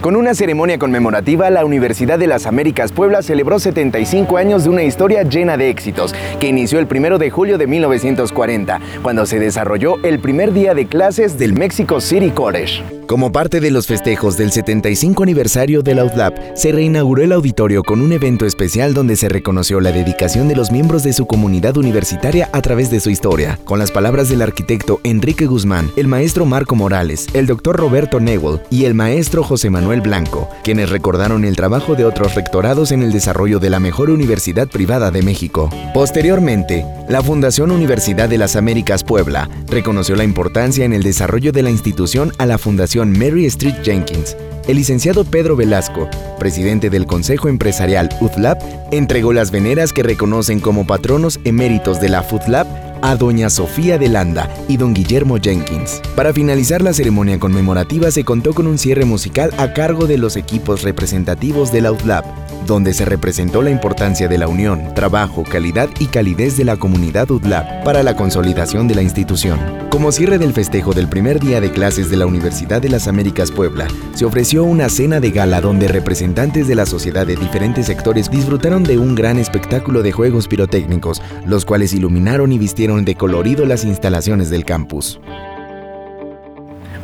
Con una ceremonia conmemorativa, la Universidad de las Américas Puebla celebró 75 años de una historia llena de éxitos, que inició el 1 de julio de 1940, cuando se desarrolló el primer día de clases del Mexico City College. Como parte de los festejos del 75 aniversario del OutLab, se reinauguró el auditorio con un evento especial donde se reconoció la dedicación de los miembros de su comunidad universitaria a través de su historia, con las palabras del arquitecto Enrique Guzmán, el maestro Marco Morales, el doctor Roberto Newell y el maestro José Manuel Blanco, quienes recordaron el trabajo de otros rectorados en el desarrollo de la mejor universidad privada de México. Posteriormente, la Fundación Universidad de las Américas Puebla reconoció la importancia en el desarrollo de la institución a la Fundación Mary Street Jenkins. El licenciado Pedro Velasco, presidente del Consejo Empresarial UTLAB, entregó las veneras que reconocen como patronos eméritos de la FUTLAB a doña Sofía de Landa y don Guillermo Jenkins. Para finalizar la ceremonia conmemorativa se contó con un cierre musical a cargo de los equipos representativos del UTLAB, donde se representó la importancia de la unión, trabajo, calidad y calidez de la comunidad UTLAB para la consolidación de la institución. Como cierre del festejo del primer día de clases de la Universidad de las Américas Puebla, se ofreció una cena de gala donde representantes de la sociedad de diferentes sectores disfrutaron de un gran espectáculo de juegos pirotécnicos, los cuales iluminaron y vistieron de colorido las instalaciones del campus.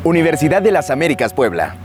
Universidad de las Américas Puebla.